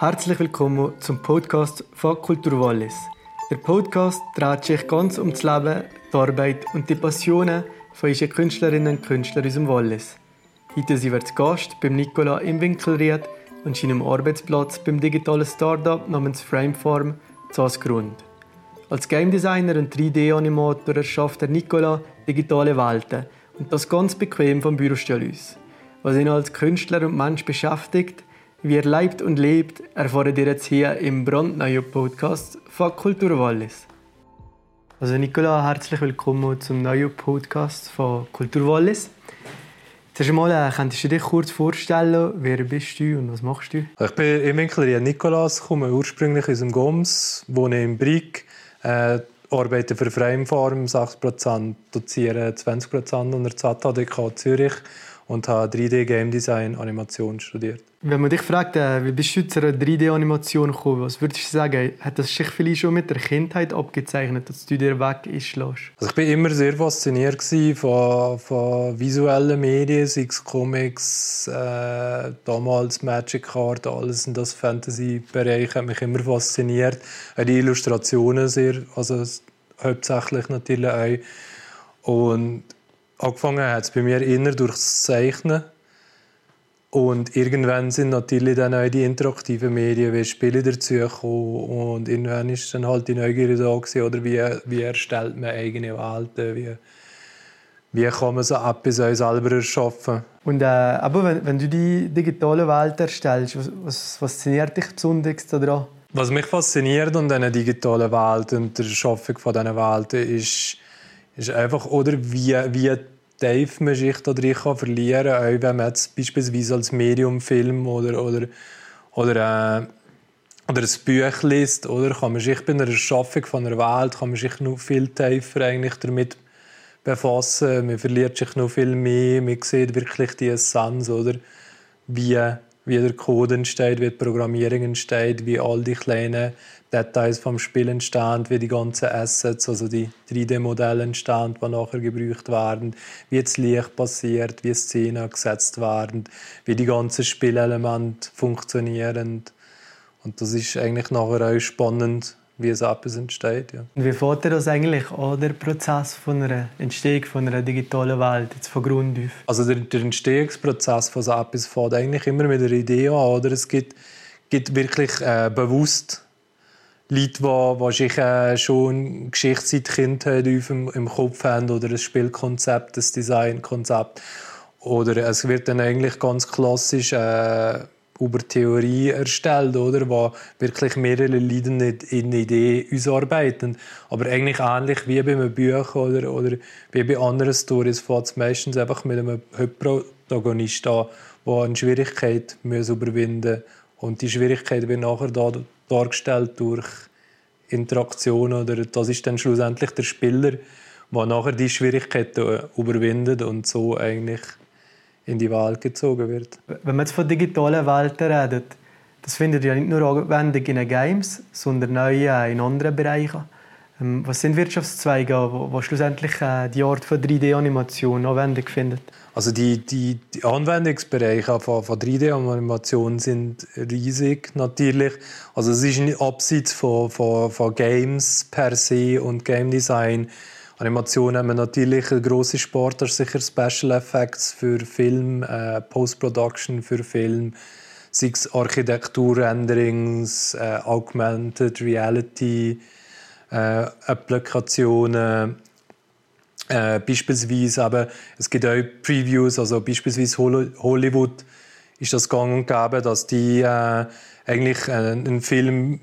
Herzlich willkommen zum Podcast von Kultur Wallis. Der Podcast dreht sich ganz um das Leben, die Arbeit und die Passionen von unseren Künstlerinnen und Künstlern aus dem Wallis. Heute sind wir zu Gast beim Nicola im Winkelried und seinem Arbeitsplatz beim digitalen Startup namens Frameform zu Asgrund. Als Game Designer und 3D-Animator erschafft der Nicola digitale Welten und das ganz bequem vom Bürostuhl aus. Was ihn als Künstler und Mensch beschäftigt, wie er lebt und lebt, erfahren ihr jetzt hier im brandneuen Podcast von Kultur Wallis. Also Nicola, herzlich willkommen zum neuen Podcast von Kultur Wallis. Zuerst einmal, äh, könntest du dich kurz vorstellen, wer bist du und was machst du? Ich bin im Winkler Nikolas, komme ursprünglich aus dem Goms, wohne in Brieg, äh, arbeite für Framefarm 6%, doziere 20% an der ZHDK Zürich und habe 3D Game Design Animation studiert. Wenn man dich fragt, äh, wie bist du zu einer 3D-Animation gekommen, was würdest du sagen? Hat das sich vielleicht schon mit der Kindheit abgezeichnet, dass du dir weg einschlägst? Also ich war immer sehr fasziniert von, von visuellen Medien, sei es Comics, äh, damals Magic Card, alles in das Fantasy-Bereich hat mich immer fasziniert. Auch die Illustrationen sehr, also hauptsächlich natürlich auch. Und angefangen hat es bei mir eher durchs Zeichnen. Und irgendwann sind natürlich dann auch die interaktiven Medien wie Spiele dazugekommen. Und irgendwann ist dann halt die Neugierde da gewesen, oder wie, wie erstellt man eigene Welten, wie, wie kann man so etwas selber erschaffen. Und äh, aber wenn, wenn du die digitale Welt erstellst, was, was fasziniert dich besonders daran? Was mich fasziniert an diesen digitalen Welt und der Erschaffung von diesen Welten ist, ist einfach, oder wie, wie tief man sich da drin kann verlieren kann, auch wenn man jetzt beispielsweise als Medium Film oder, oder, oder, äh, oder ein Buch liest, oder, kann man sich bei einer Erschaffung von einer Welt kann man sich noch viel tiefer eigentlich damit befassen. Man verliert sich noch viel mehr, man sieht wirklich die Essenz, oder, wie, wie der Code entsteht, wie die Programmierung entsteht, wie all die kleinen Details vom Spiel entstehen, wie die ganzen Assets, also die 3D-Modelle entstehen, die nachher gebraucht werden, wie das Licht passiert, wie Szenen gesetzt werden, wie die ganzen Spielelemente funktionieren. Und das ist eigentlich nachher auch spannend, wie es etwas entsteht. Ja. Wie fährt das eigentlich an, der Prozess von einer Entstehung von einer digitalen Welt, jetzt von Grund auf? Also der, der Entstehungsprozess von so etwas fängt eigentlich immer mit einer Idee an. Oder? Es gibt, gibt wirklich äh, bewusst Leute, die, sich äh, schon Geschichte seit Kindheit im, im Kopf haben oder ein Spielkonzept, ein Designkonzept. Oder es wird dann eigentlich ganz klassisch äh, über Theorie erstellt, oder? Wo wirklich mehrere Leute in eine Idee ausarbeiten. Aber eigentlich ähnlich wie bei einem Buch oder, oder wie bei anderen Stories fängt es meistens einfach mit einem Hauptprotagonist an, der eine Schwierigkeit muss überwinden muss. Und die Schwierigkeit wird nachher da dargestellt durch Interaktionen oder das ist dann schlussendlich der Spieler, der nachher die Schwierigkeiten überwindet und so eigentlich in die Welt gezogen wird. Wenn man jetzt von digitalen Welten redet, das findet ja nicht nur Anwendung in den Games, sondern auch in anderen Bereichen. Ähm, was sind Wirtschaftszweige, wo, wo schlussendlich äh, die Art von 3D-Animation Anwendung findet? Also die, die, die Anwendungsbereiche von, von 3D-Animation sind riesig natürlich. Also es ist nicht abseits von, von, von Games per se und Game Design. Animation haben wir natürlich einen grossen Sport, das sicher Special Effects für Film, äh, Post-Production für Film, sei es Architektur-Renderings, äh, Augmented Reality, äh, Applikationen, äh, beispielsweise aber es gibt auch Previews, also beispielsweise Hollywood ist das gang und gäbe, dass die äh, eigentlich äh, einen Film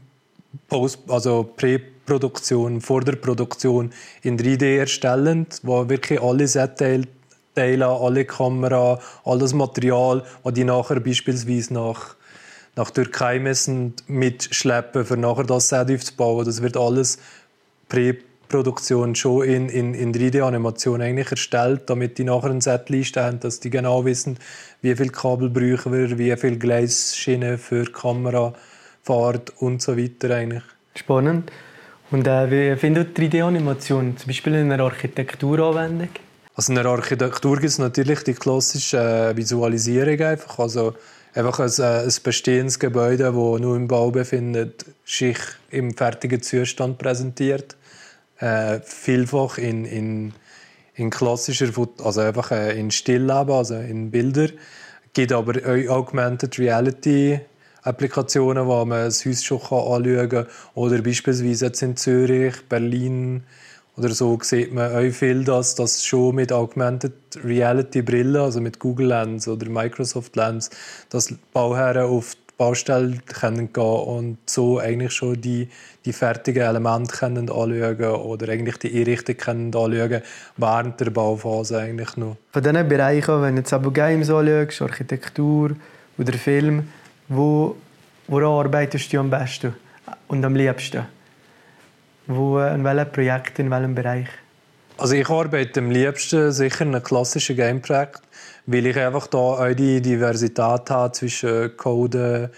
post, also Präproduktion, vor der Produktion in 3D erstellen, wo wirklich alle Setteile, alle Kamera, alles Material, das die nachher beispielsweise nach nach Türkei müssen mitschleppen, für nachher das Set aufzubauen. Das wird alles Präproduktion schon in, in, in 3D-Animation eigentlich erstellt, damit die nachher ein Setliste haben, dass die genau wissen, wie viel Kabel brauchen wir, wie viel Gleisschienen für Kamera, Fahrt und so weiter eigentlich. Spannend. Und äh, wie findet 3D-Animation zum Beispiel in einer Architekturanwendung? Also in der Architektur gibt es natürlich die klassische äh, Visualisierung einfach. Also einfach ein, äh, ein bestehendes Gebäude, das nur im Bau befindet, sich im fertigen Zustand präsentiert. Äh, vielfach in, in, in klassischer, also einfach äh, in Stillleben, also in Bilder. Es gibt aber auch Augmented Reality Applikationen, wo man das Haus schon anschauen kann. Oder beispielsweise jetzt in Zürich, Berlin, oder so sieht man auch viel, dass das schon mit Augmented Reality Brillen, also mit Google Lens oder Microsoft Lens, dass Bauherren auf die Baustelle können gehen und so eigentlich schon die, die fertigen Elemente können anschauen oder eigentlich die Einrichtung können anschauen während der Bauphase eigentlich noch. Von diesen Bereichen, wenn du jetzt aber Games anschaust, Architektur oder Film, wo, woran arbeitest du am besten und am liebsten? Wo, in welchem Projekt, in welchem Bereich? Also ich arbeite am liebsten sicher in einem klassischen Game-Projekt, weil ich einfach da auch die Diversität habe zwischen Code,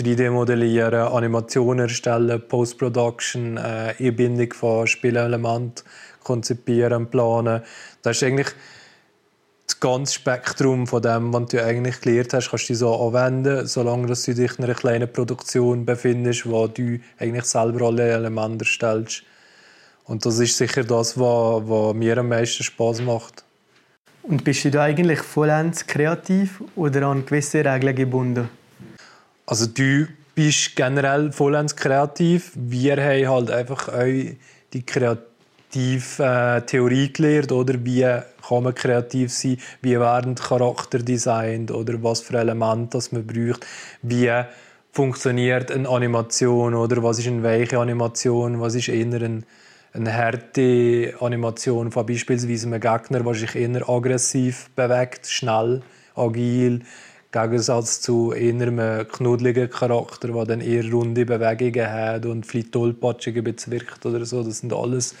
3D-Modellieren, Animationen erstellen, Post-Production, äh, Einbindung von Spielelementen konzipieren, planen. Das ist eigentlich das ganze Spektrum von dem, was du eigentlich gelernt hast, kannst du so anwenden, solange du dich in einer kleinen Produktion befindest, wo du eigentlich selber alle Elemente erstellst. Und das ist sicher das, was, was mir am meisten Spaß macht. Und bist du da eigentlich vollends kreativ oder an gewisse Regeln gebunden? Also du bist generell vollends kreativ. Wir haben halt einfach auch die Kreativität kreativ äh, Theorie gelernt, oder? Wie kann man kreativ sein, wie werden Charakter designt? Oder was für Elemente das man braucht, wie funktioniert eine Animation? Oder was ist eine weiche Animation, was ist eher eine, eine harte Animation von beispielsweise einem Gegner, der sich eher aggressiv bewegt, schnell, agil, Gegensatz zu eher einem knuddeligen Charakter, der dann eher runde Bewegungen hat und vielleicht tollpatschig wirkt oder so. Das sind alles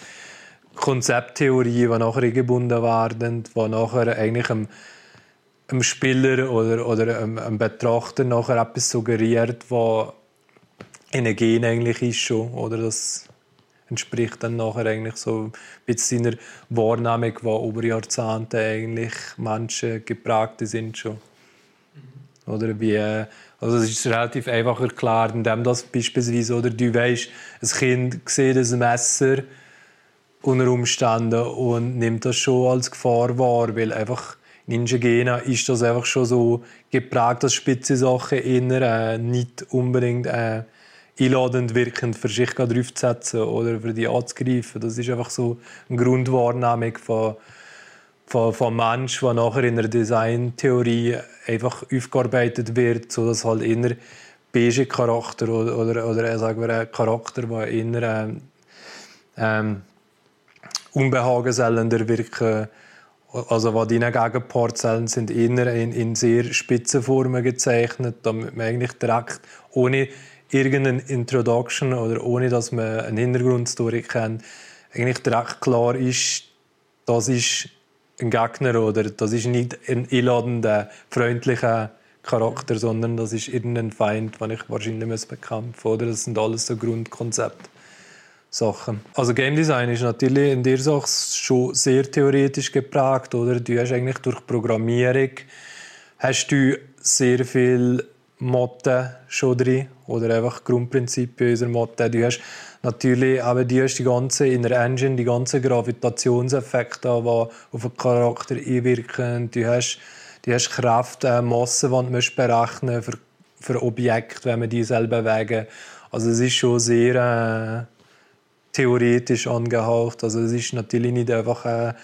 Konzepttheorien, die nachher eingebunden werden, die nachher eigentlich einem, einem Spieler oder, oder einem, einem, Betrachter nachher etwas suggeriert, was in den Gen eigentlich ist schon, oder das entspricht dann nachher eigentlich so ein seiner Wahrnehmung, die über Jahrzehnte eigentlich Menschen geprägt sind schon. Oder wie, also es ist relativ einfach erklärt, indem das beispielsweise, oder du weißt, ein Kind sieht ein Messer, unter Umständen und nimmt das schon als Gefahr wahr, weil einfach Ninja Gena ist das einfach schon so geprägt, dass spitze Sachen inner äh, nicht unbedingt äh, einladend wirkend für sich draufzusetzen oder für die anzugreifen. Das ist einfach so eine Grundwahrnehmung von, von, von Mensch, die nachher in der Designtheorie einfach aufgearbeitet wird, sodass halt inner beige Charakter oder, oder, oder sagen wir, ein Charakter, der inner ähm, ähm, unbehagensellender wirken. Also was deine Gegenpartzellen sind eher in, in sehr spitzen Formen gezeichnet, damit man eigentlich direkt ohne irgendeine Introduction oder ohne dass man eine Hintergrundstory kennt, eigentlich direkt klar ist, das ist ein Gegner oder das ist nicht ein einladender, freundlicher Charakter, sondern das ist irgendein Feind, den ich wahrscheinlich bekämpfen muss. Oder das sind alles so Grundkonzepte. Sachen. Also Game Design ist natürlich in Sache schon sehr theoretisch geprägt, oder? Du hast eigentlich durch Programmierung hast du sehr viel Motten schon drin oder einfach Grundprinzipien unserer Motten. Du hast natürlich aber die hast die ganze in der Engine die ganzen Gravitationseffekte, die auf den Charakter einwirken. Du hast du hast Kräfte, äh, Massen, die du berechnen für, für Objekte, wenn man die selber bewegen. Also es ist schon sehr äh, theoretisch angehaucht. Also es ist natürlich nicht einfach äh,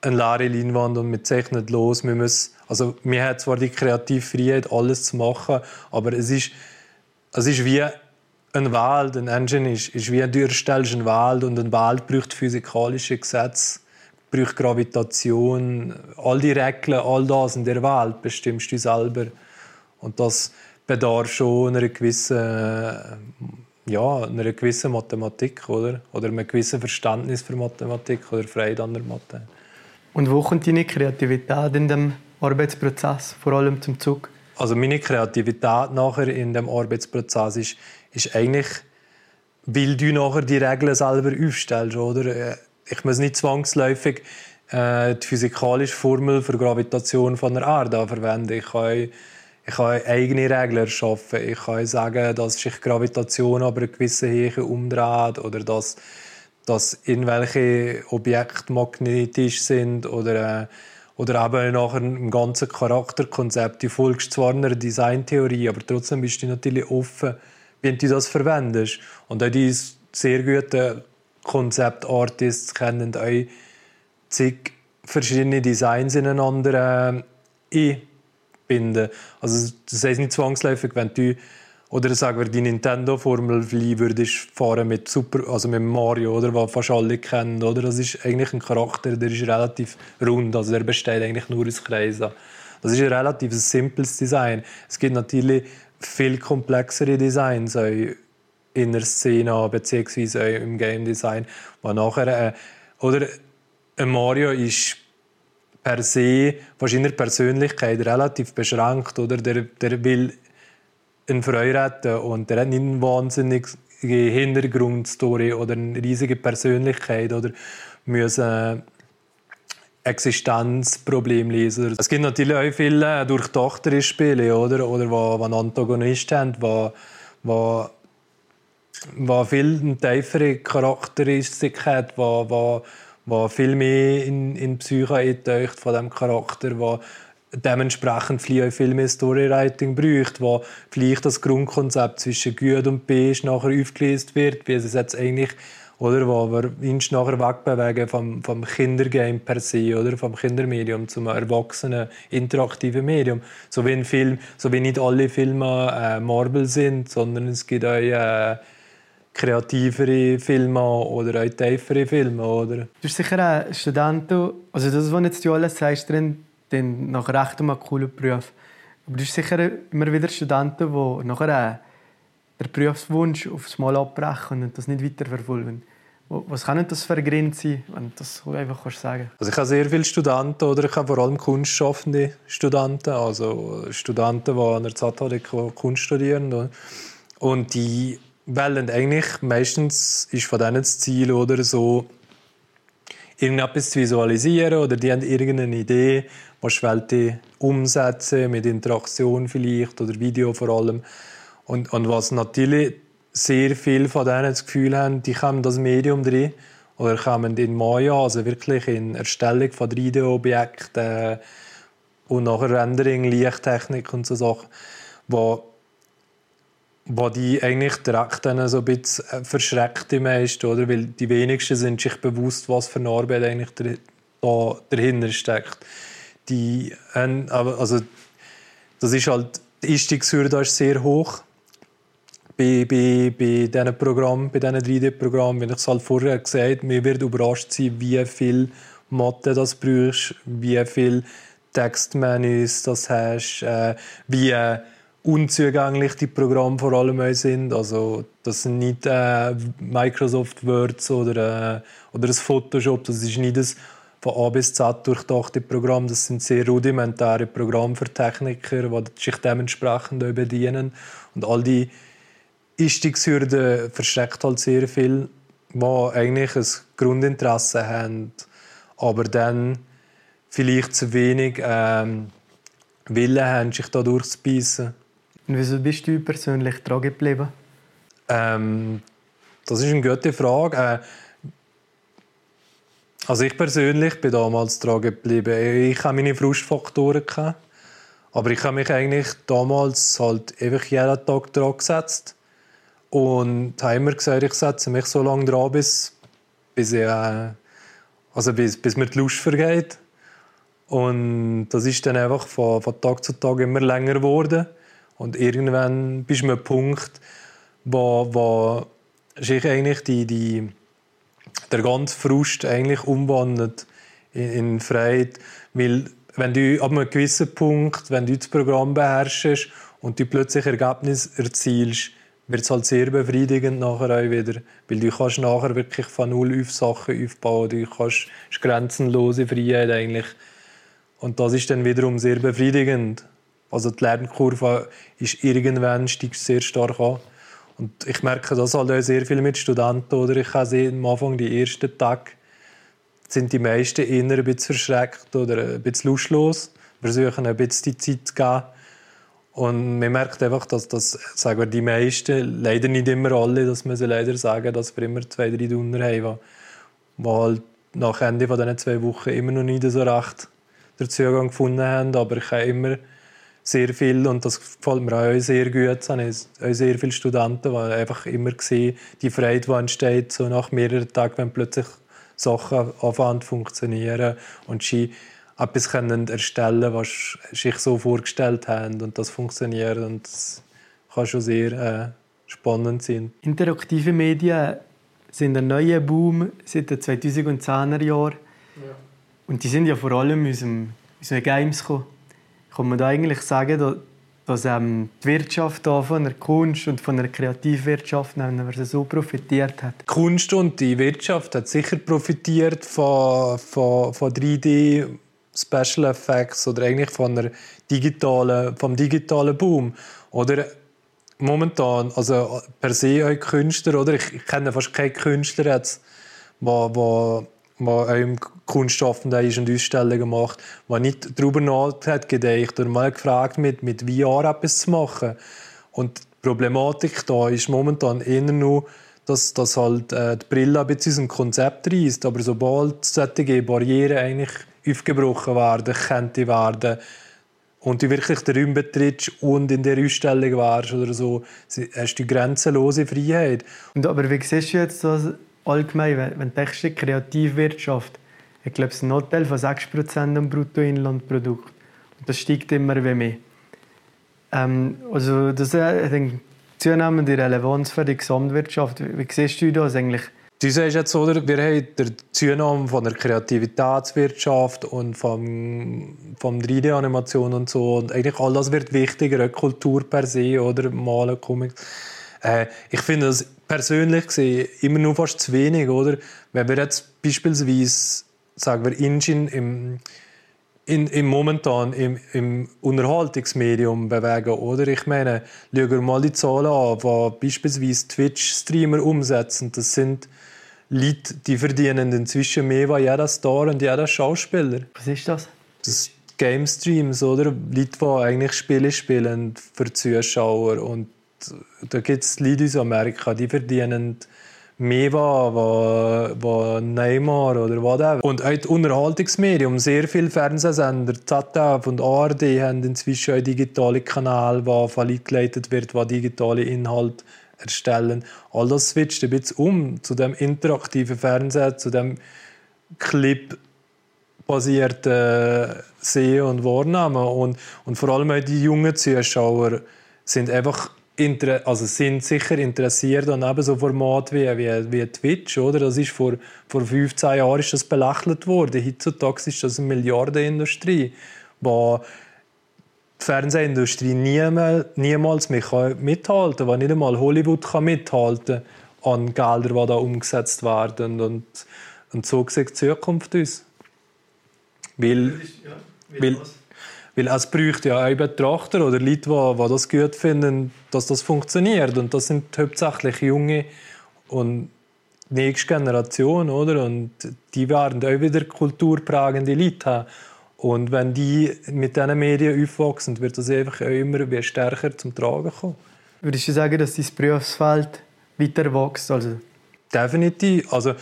eine leere Leinwand und wir zeichnen los. Wir müssen, also wir haben zwar die Kreativfreiheit, alles zu machen, aber es ist, es ist wie ein Wald, ein Engine ist, ist wie du erstellst einen Wald und ein Wald braucht physikalische Gesetze, braucht Gravitation, all die Regeln, all das in der Welt bestimmst du selber. Und das bedarf schon einer gewissen ja, einer gewissen Mathematik oder, oder einem gewissen Verständnis für Mathematik oder Freude an der Mathe. Und wo kommt deine Kreativität in dem Arbeitsprozess vor allem zum Zug? Also meine Kreativität nachher in dem Arbeitsprozess ist, ist eigentlich, weil du nachher die Regeln selber aufstellst, oder? Ich muss nicht zwangsläufig äh, die physikalische Formel für Gravitation von der Erde verwenden. Ich kann, ich kann eigene Regeln erschaffen. Ich kann sagen, dass sich Gravitation aber eine gewisse Höhe umdreht oder dass, dass irgendwelche Objekte magnetisch sind oder äh, oder eben nachher im ganzen Charakterkonzept. Du folgst zwar einer Designtheorie, aber trotzdem bist du natürlich offen, wie du das verwendest. Und auch die sehr guten Konzeptartists kennen auch zig verschiedene Designs ineinander äh, einbinden. Also das heißt nicht zwangsläufig, wenn du oder sagen wir die Nintendo-Formel würdest fahren mit Super, also mit Mario, oder was fast alle kennen, oder? Das ist eigentlich ein Charakter, der ist relativ rund, also der besteht eigentlich nur aus Kreisen. Das ist ein relativ simples Design. Es gibt natürlich viel komplexere Designs in der Szene bzw. im Game Design, wo nachher äh, oder ein Mario ist per se wahrscheinlich Persönlichkeit relativ beschränkt oder der, der will einen Freude und der hat nicht eine wahnsinnige Hintergrundstory oder eine riesige Persönlichkeit oder müssen Existenzproblem lesen. Es gibt natürlich auch viele durchdachtere Spiele, oder? Oder wo einen Antagonist haben, wo, wo, wo viel tiefere Charakteristik hat, wo, wo viel mehr in, in die Psyche eintaucht von dem Charakter, wo dementsprechend vielleicht viel mehr Storywriting braucht, wo vielleicht das Grundkonzept zwischen Gut und Böse nachher aufgelöst wird, wie es jetzt eigentlich oder wo wir uns nachher wegbewegen vom, vom Kindergame per se oder vom Kindermedium zum erwachsenen interaktiven Medium. So wie ein Film, so wie nicht alle Filme äh, Marvel sind, sondern es gibt auch äh, kreativere Filme oder auch tiefere Filme, oder? Du bist sicher ein Student, also das, was jetzt du alles sagst, drin dann nach recht um einen coolen Beruf. Aber du hast sicher immer wieder Studenten, die nachher den Berufswunsch aufs Mal abbrechen und das nicht weiterverfolgen. Was kann das für ein Grund sein, wenn du das einfach kannst sagen also Ich habe sehr viele Studenten oder ich habe vor allem kunstschaffende Studenten, also Studenten, die an der ZHD Kunst studieren. Und die wollen eigentlich, meistens ist von denen das Ziel oder so, irgendetwas zu visualisieren oder die haben irgendeine Idee, was die umsetzen mit Interaktion vielleicht oder Video vor allem. Und, und was natürlich sehr viel von denen das Gefühl haben, die kommen das Medium drin oder kommen in Maya, also wirklich in Erstellung von 3D-Objekten und nachher Rendering, Lichttechnik und so Sachen, wo, wo die eigentlich direkt dann so ein bisschen äh, verschreckt die meisten, oder? Weil die wenigsten sind sich bewusst, was für eine Arbeit eigentlich da dahinter steckt die haben, also das ist halt, die Einstiegshürde ist sehr hoch bei, bei, bei diesen Programmen, bei diesen 3D-Programmen. Wenn ich es halt vorher gesagt habe, mir wird überrascht sein, wie viel Mathe das brauchst, wie viel Textmenüs das hast, äh, wie unzugänglich die Programme vor allem sind. Also das sind nicht äh, Microsoft Word oder, äh, oder das Photoshop, das ist nicht das von A bis Z durchdachte Programme. Das sind sehr rudimentäre Programme für Techniker, die sich dementsprechend bedienen. Und all die Einstiegshürden verschreckt halt sehr viel, die eigentlich ein Grundinteresse haben, aber dann vielleicht zu wenig ähm, Willen haben, sich da durchzubeissen. Und wieso bist du persönlich dran geblieben? Ähm, das ist eine gute Frage. Äh, also ich persönlich bin damals dran geblieben. Ich habe meine Frustfaktoren gehabt, aber ich habe mich eigentlich damals halt einfach jeden Tag dran gesetzt und habe immer gesagt, ich setze mich so lange dran, bis, bis, ich, äh, also bis, bis mir die Lust vergeht. Und das ist dann einfach von, von Tag zu Tag immer länger geworden. Und irgendwann bist du an einem Punkt, wo, wo sich eigentlich die, die der ganze Frust eigentlich umwandelt in, in Freiheit. Weil wenn du ab einem gewissen Punkt, wenn du das Programm beherrschst und du plötzlich Ergebnisse erzielst, wird es halt sehr befriedigend nachher auch wieder. Weil du kannst nachher wirklich von null auf Sachen aufbauen. Du kannst grenzenlose Freiheit eigentlich. Und das ist dann wiederum sehr befriedigend. Also die Lernkurve ist irgendwann steigt sehr stark an. Und ich merke das halt auch sehr viel mit Studenten. Oder ich habe sie am Anfang die ersten Tage sind die meisten eher ein bisschen verschreckt oder ein bisschen lustlos, versuchen ein bisschen die Zeit zu geben. Und man merkt einfach, dass das, sagen wir, die meisten, leider nicht immer alle, das müssen leider sagen, dass wir immer zwei, drei Donner haben, die halt nach Ende von diesen zwei Wochen immer noch nicht so recht den Zugang gefunden haben. Aber ich habe immer sehr viel, und das gefällt mir auch sehr gut, es haben auch sehr viele Studenten, die einfach immer sehen, die Freude, die entsteht, so nach mehreren Tagen, wenn plötzlich Sachen anfangen zu funktionieren und sie etwas können erstellen was sie sich so vorgestellt haben und das funktioniert und das kann schon sehr äh, spannend sein. Interaktive Medien sind ein neuer Boom seit den 2010er Jahren. Ja. Und die sind ja vor allem aus, dem, aus den Games gekommen. Kann man da eigentlich sagen, dass, ähm, die Wirtschaft da von der Kunst und von der Kreativwirtschaft so profitiert hat? Die Kunst und die Wirtschaft hat sicher profitiert von, von, von 3D Special Effects oder eigentlich von der digitalen, vom digitalen Boom. Oder momentan, also per se auch Künstler, oder? Ich, ich kenne fast keinen Künstler jetzt, der, der, der im Kunstschaffenden ist und Ausstellungen macht, der nicht darüber nachgedacht hat, oder mal gefragt mit, mit VR etwas zu machen. Und die Problematik da ist momentan eher nur, dass, dass halt äh, die Brille ein bisschen unser Konzept reißt. Aber sobald solche Barrieren eigentlich aufgebrochen werden, könnte werden, und du wirklich den Raum betrittst und in der Ausstellung warst oder so, hast du grenzenlose Freiheit. Und aber wie siehst du jetzt das allgemein, wenn, wenn du denkst, Kreativwirtschaft, ich glaube, es ist ein Anteil von 6% am Bruttoinlandprodukt. Und das steigt immer mehr. Ähm, also das hat eine zunehmende Relevanz für die Gesamtwirtschaft. Wie siehst du das eigentlich? Du sagst jetzt, oder, wir haben die Zunahme von der Kreativitätswirtschaft und vom 3D-Animation und so. Und eigentlich all das wird wichtiger, Kultur per se, oder Malen, Comics. Äh, ich finde das persönlich gesehen immer nur fast zu wenig, oder? Wenn wir jetzt beispielsweise, sagen wir, Engine im, in, im momentan im, im Unterhaltungsmedium bewegen, oder? Ich meine, schauen wir mal die Zahlen an, die beispielsweise Twitch-Streamer umsetzen. Das sind Leute, die verdienen inzwischen mehr als jeder Star und jeder Schauspieler. Was ist das? Das Game Streams, oder? Leute, die eigentlich Spiele spielen für Zuschauer. Und da gibt es Leute aus Amerika, die verdienen mehr als Neymar oder whatever. Und auch das Unterhaltungsmedium, sehr viele Fernsehsender, ZDF und ARD haben inzwischen auch digitale Kanäle, wo verleitet wird, wo digitale Inhalte erstellen. All das switcht ein bisschen um zu dem interaktiven Fernsehen, zu dem Clip basierten Sehen und Wahrnehmen. Und, und vor allem auch die jungen Zuschauer sind einfach also sind sicher interessiert an eben so Formaten wie, wie, wie Twitch. Oder? Das ist vor, vor 15 Jahren ist das belächelt worden. Heutzutage ist das eine Milliardenindustrie, wo die Fernsehindustrie niemals, niemals mehr mithalten kann, wo nicht einmal Hollywood kann mithalten an Geldern, die da umgesetzt werden. Und, und so sieht die Zukunft aus. Weil, ja, weil, weil es bräuchte ja auch Betrachter oder Leute, die, die das gut finden, dass das funktioniert. Und das sind hauptsächlich junge und nächste Generation, oder? Und die werden auch wieder kulturprägende Leute haben. Und wenn die mit diesen Medien aufwachsen, wird das einfach immer stärker zum Tragen kommen. Würdest du sagen, dass dein Berufsfeld weiter wächst? Also Definitiv. Also,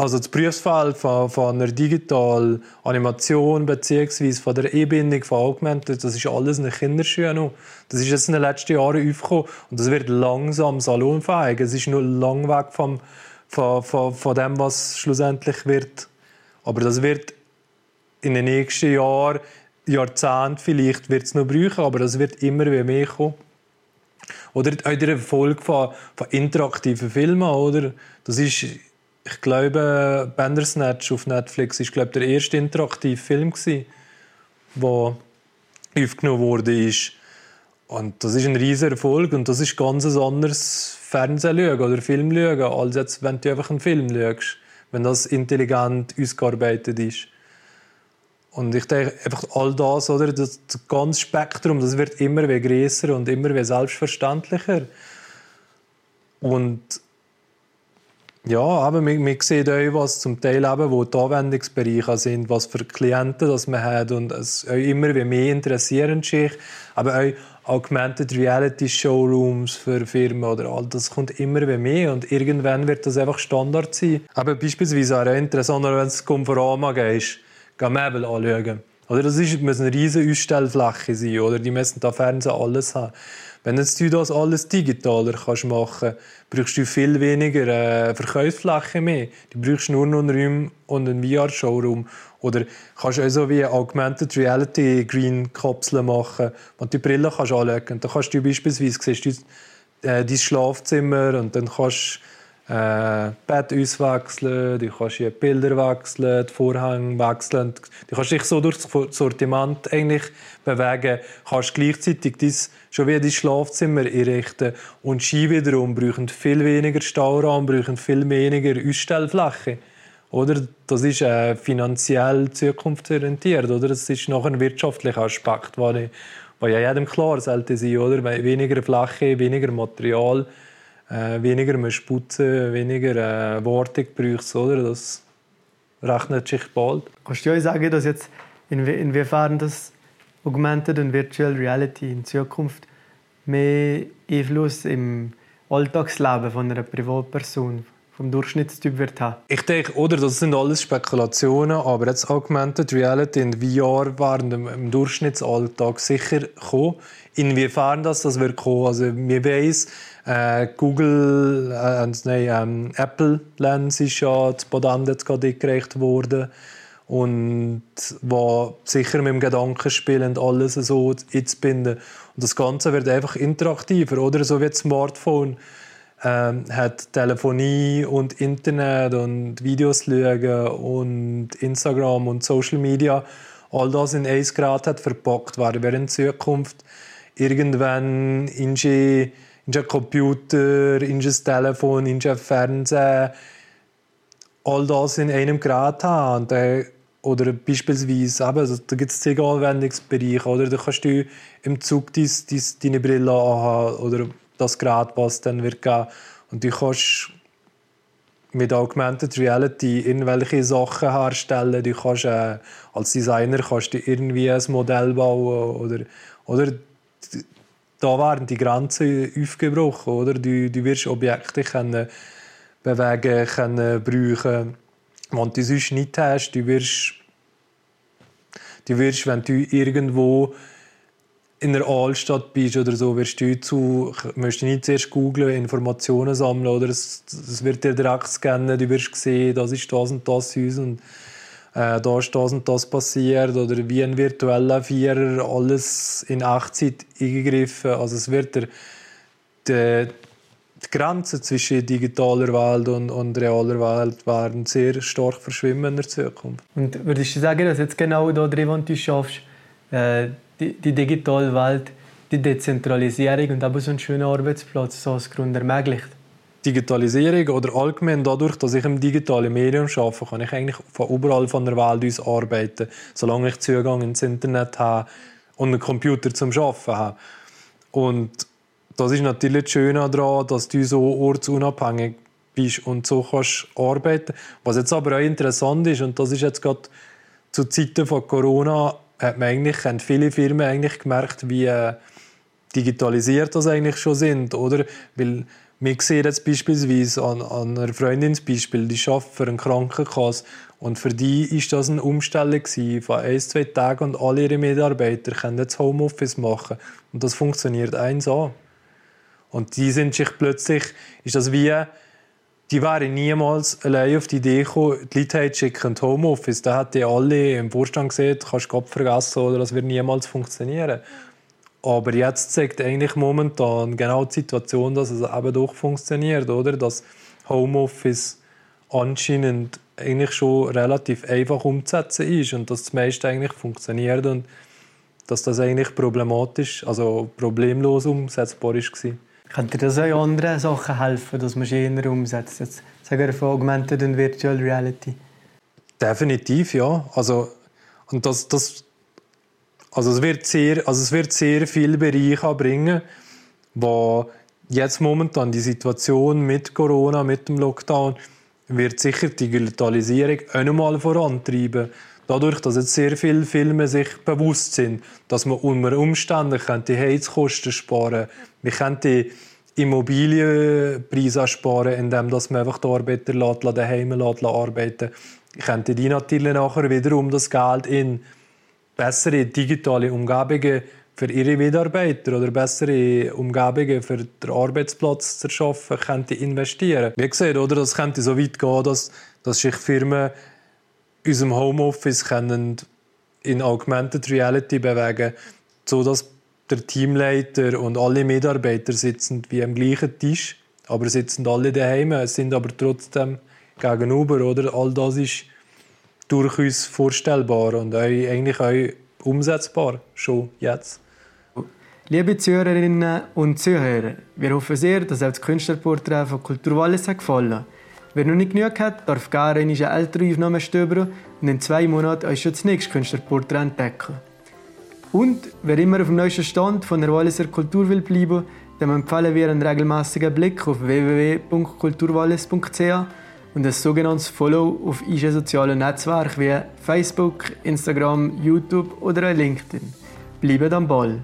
also das Berufsfeld von, von einer digitalen Animation bzw. von der E-Bindung von Augmented, das ist alles in den. Das ist jetzt in den letzten Jahren aufgekommen und das wird langsam salonfähig. Es ist nur lang weg vom, von, von, von dem, was schlussendlich wird. Aber das wird in den nächsten Jahren, Jahrzehnten vielleicht, wird es noch brauchen, aber das wird immer mehr kommen. Oder auch der Erfolg von, von interaktiven Filmen, oder? Das ist, ich glaube, Bandersnatch auf Netflix ist, glaube der erste interaktive Film gewesen, der aufgenommen wurde. Und das ist ein riesiger Erfolg und das ist ganz ein anderes Fernsehen oder Film schauen, als jetzt, wenn du einfach einen Film schaust, wenn das intelligent ausgearbeitet ist. Und ich denke, einfach all das, oder, das, ganze Spektrum, das wird immer größer und immer selbstverständlicher. Und Ja, aber wir, wir sehen auch, was zum Teil eben, wo die Anwendungsbereiche sind, was für Klienten das man hat und es immer mehr interessieren sich, aber auch Augmented Reality Showrooms für Firmen oder all das kommt immer mehr und irgendwann wird das einfach Standard sein. Aber beispielsweise auch interessant, wenn es Konforama gehst, geh Möbel anschauen. Oder das ist, muss eine riesige Ausstellfläche sein, oder? Die müssen da Fernsehen alles haben. Wenn jetzt du das alles digitaler kannst machen brauchst du viel weniger äh, Verkaufsfläche mehr. Du brauchst nur noch einen Raum und einen VR-Showroom. Oder kannst du so wie Augmented Reality Green Kapseln machen, und die Brille kannst anlegen. Dann kannst du beispielsweise siehst du äh, dein Schlafzimmer und dann kannst äh, Bett auswechseln, du kannst die Bilder wechseln, die Vorhänge wechseln. Du kannst dich so durch das Sortiment eigentlich bewegen, kannst gleichzeitig dies, schon wie dein Schlafzimmer einrichten. Und Ski wiederum brauchen viel weniger Stauraum, brauchen viel weniger Ausstellfläche. Oder? Das ist äh, finanziell zukunftsorientiert. Oder? Das ist noch ein wirtschaftlicher Aspekt, der ja jedem klar sollte sein. Oder? Weniger Fläche, weniger Material äh, weniger musst putzen, weniger äh, Wartung brauchst, oder? Das rechnet sich bald. Kannst du euch sagen, dass jetzt inwie inwiefern das Augmented und Virtual Reality in Zukunft mehr Einfluss im Alltagsleben von einer Privatperson vom Durchschnittstyp wird haben? Ich denke, oder das sind alles Spekulationen, aber jetzt Augmented Reality in VR werden im Durchschnittsalltag sicher kommen. Inwiefern das, das wird kommen, also wir wissen, äh, Google, äh, nein, ähm, Apple Lens ist ja zu Patent jetzt gerade eingereicht worden und wo sicher mit dem Gedanken spielend alles so einzubinden. Und das Ganze wird einfach interaktiver, oder? So wie das Smartphone ähm, hat Telefonie und Internet und Videos schauen und Instagram und Social Media all das in ein Grad hat verpackt, wäre in Zukunft irgendwann in ein Computer, in ein Telefon, in ein Fernsehen, all das in einem Gerät haben. Und, oder beispielsweise, eben, also, da gibt es zig Anwendungsbereiche, oder? Da kannst du im Zug dies, dies, deine Brille anhaben oder das Gerät, was dann wird geben. Und du kannst mit Augmented Reality irgendwelche Sachen herstellen. Du kannst, äh, als Designer kannst du irgendwie ein Modell bauen oder, oder da werden die Grenzen aufgebrochen, oder? Du, du wirst Objekte können bewegen, können brauchen, wenn du sonst nicht hast. Du wirst, du wirst, wenn du irgendwo in der Altstadt bist oder so, wirst du zu, musst du nicht zuerst googeln, Informationen sammeln, oder es, es wird dir direkt scannen, du wirst sehen, das ist das und das Haus und äh, da ist das und das passiert oder wie ein virtueller Vierer alles in Echtzeit eingegriffen. Also es wird der, der die Grenzen zwischen digitaler Welt und, und realer Welt werden sehr stark verschwimmen in der Zukunft. Und würdest du sagen, dass jetzt genau da drin, wo du schaffst, äh, die, digitale Welt, die Dezentralisierung und aber so einen schönen Arbeitsplatz so als Grund ermöglicht? Digitalisierung oder allgemein dadurch, dass ich im digitalen Medium arbeite, kann ich eigentlich von überall von der Welt aus arbeiten, solange ich Zugang ins Internet habe und einen Computer zum Arbeiten habe. Und das ist natürlich das Schöne daran, dass du so ortsunabhängig bist und so kannst arbeiten. Was jetzt aber auch interessant ist, und das ist jetzt gerade zu Zeiten von Corona, hat man eigentlich, haben viele Firmen eigentlich gemerkt, wie äh, digitalisiert das eigentlich schon sind, oder? Weil wir sehen jetzt beispielsweise an, an einer Freundinsbeispiel, die arbeitet für eine Krankenkasse und für die war das eine Umstellung von ein, zwei Tagen und alle ihre Mitarbeiter können jetzt Homeoffice machen und das funktioniert eins an. Und die sind sich plötzlich, ist das wie, die wären niemals allein auf die Idee gekommen, die Leute schicken Homeoffice. Da hätten alle im Vorstand gesehen, du kannst Gott vergessen oder das wird niemals funktionieren. Aber jetzt zeigt eigentlich momentan genau die Situation, dass es eben doch funktioniert, oder? Dass Homeoffice anscheinend eigentlich schon relativ einfach umzusetzen ist und dass das meiste eigentlich funktioniert und dass das eigentlich problematisch, also problemlos umsetzbar ist. Könnte das auch anderen Sachen helfen, dass man schöner umsetzt? Jetzt sagen wir von Augmented und Virtual Reality. Definitiv, ja. Also, und das, das also es wird sehr, also es wird sehr viele Bereiche bringen, wo jetzt momentan die Situation mit Corona, mit dem Lockdown wird sicher die Digitalisierung auch nochmal vorantreiben. Dadurch, dass jetzt sehr viele Filme sich bewusst sind, dass man unter Umständen die Heizkosten sparen könnte. Man die Immobilienpreise sparen, indem man einfach die Arbeiter daheim arbeiten lässt. Könnte die natürlich nachher wiederum das Geld in bessere digitale Umgebungen für ihre Mitarbeiter oder bessere Umgebungen für den Arbeitsplatz zu schaffen, könnte investieren. Wie gesagt, oder, das könnte so weit gehen, dass, dass sich Firmen unserem Homeoffice können in Augmented Reality bewegen sodass der Teamleiter und alle Mitarbeiter sitzen wie am gleichen Tisch, aber sitzen alle daheim, sind aber trotzdem gegenüber. Oder? All das ist durchaus vorstellbar und eigentlich auch umsetzbar, schon jetzt. Liebe Zuhörerinnen und Zuhörer, wir hoffen sehr, dass euch das Künstlerporträt von Kultur Wallis gefallen Wer noch nicht genug hat, darf gerne eine ältere Aufnahme stöbern und in zwei Monaten euch schon das nächste Künstlerporträt entdecken. Und wer immer auf dem neuesten Stand von der Walliser Kultur will bleiben, dem empfehlen wir einen regelmäßigen Blick auf www.kulturwallis.ch und ein sogenanntes Follow auf unseren sozialen Netzwerken wie Facebook, Instagram, YouTube oder LinkedIn. Bleibt am Ball!